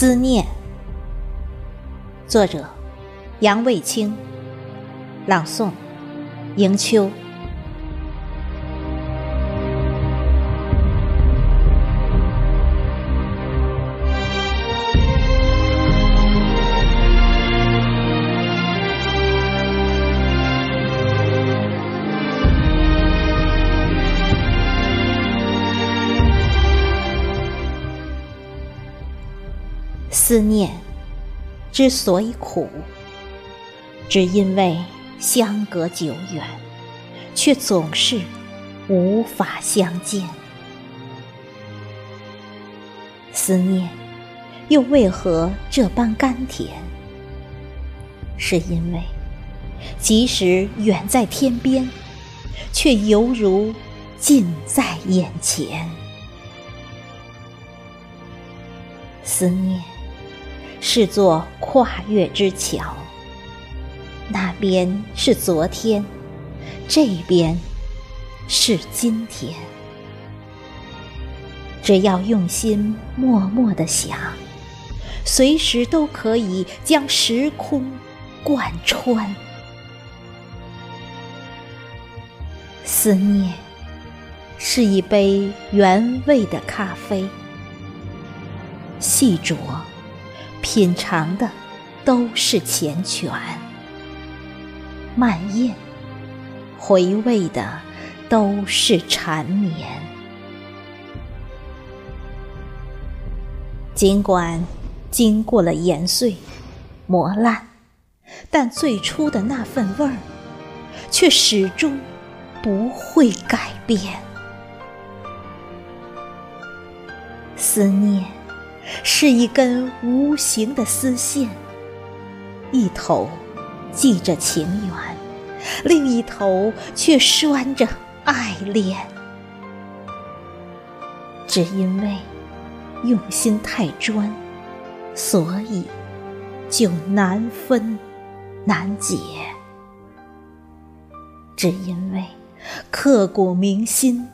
思念，作者杨卫清，朗诵迎秋。思念之所以苦，只因为相隔久远，却总是无法相见。思念又为何这般甘甜？是因为即使远在天边，却犹如近在眼前。思念。是座跨越之桥，那边是昨天，这边是今天。只要用心默默的想，随时都可以将时空贯穿。思念是一杯原味的咖啡，细酌。品尝的都是缱绻，慢咽；回味的都是缠绵。尽管经过了研碎、磨烂，但最初的那份味儿，却始终不会改变。思念。是一根无形的丝线，一头系着情缘，另一头却拴着爱恋。只因为用心太专，所以就难分难解；只因为刻骨铭心，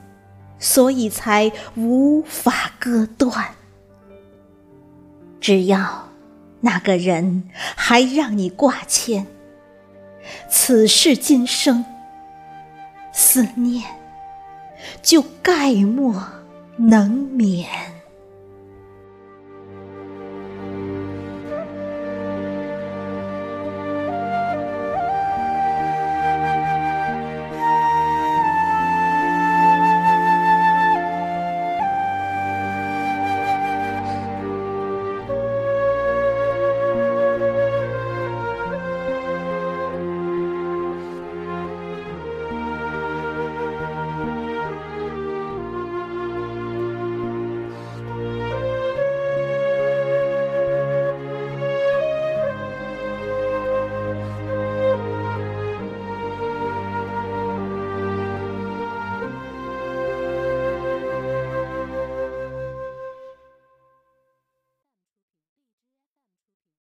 所以才无法割断。只要那个人还让你挂牵，此世今生思念就概莫能免。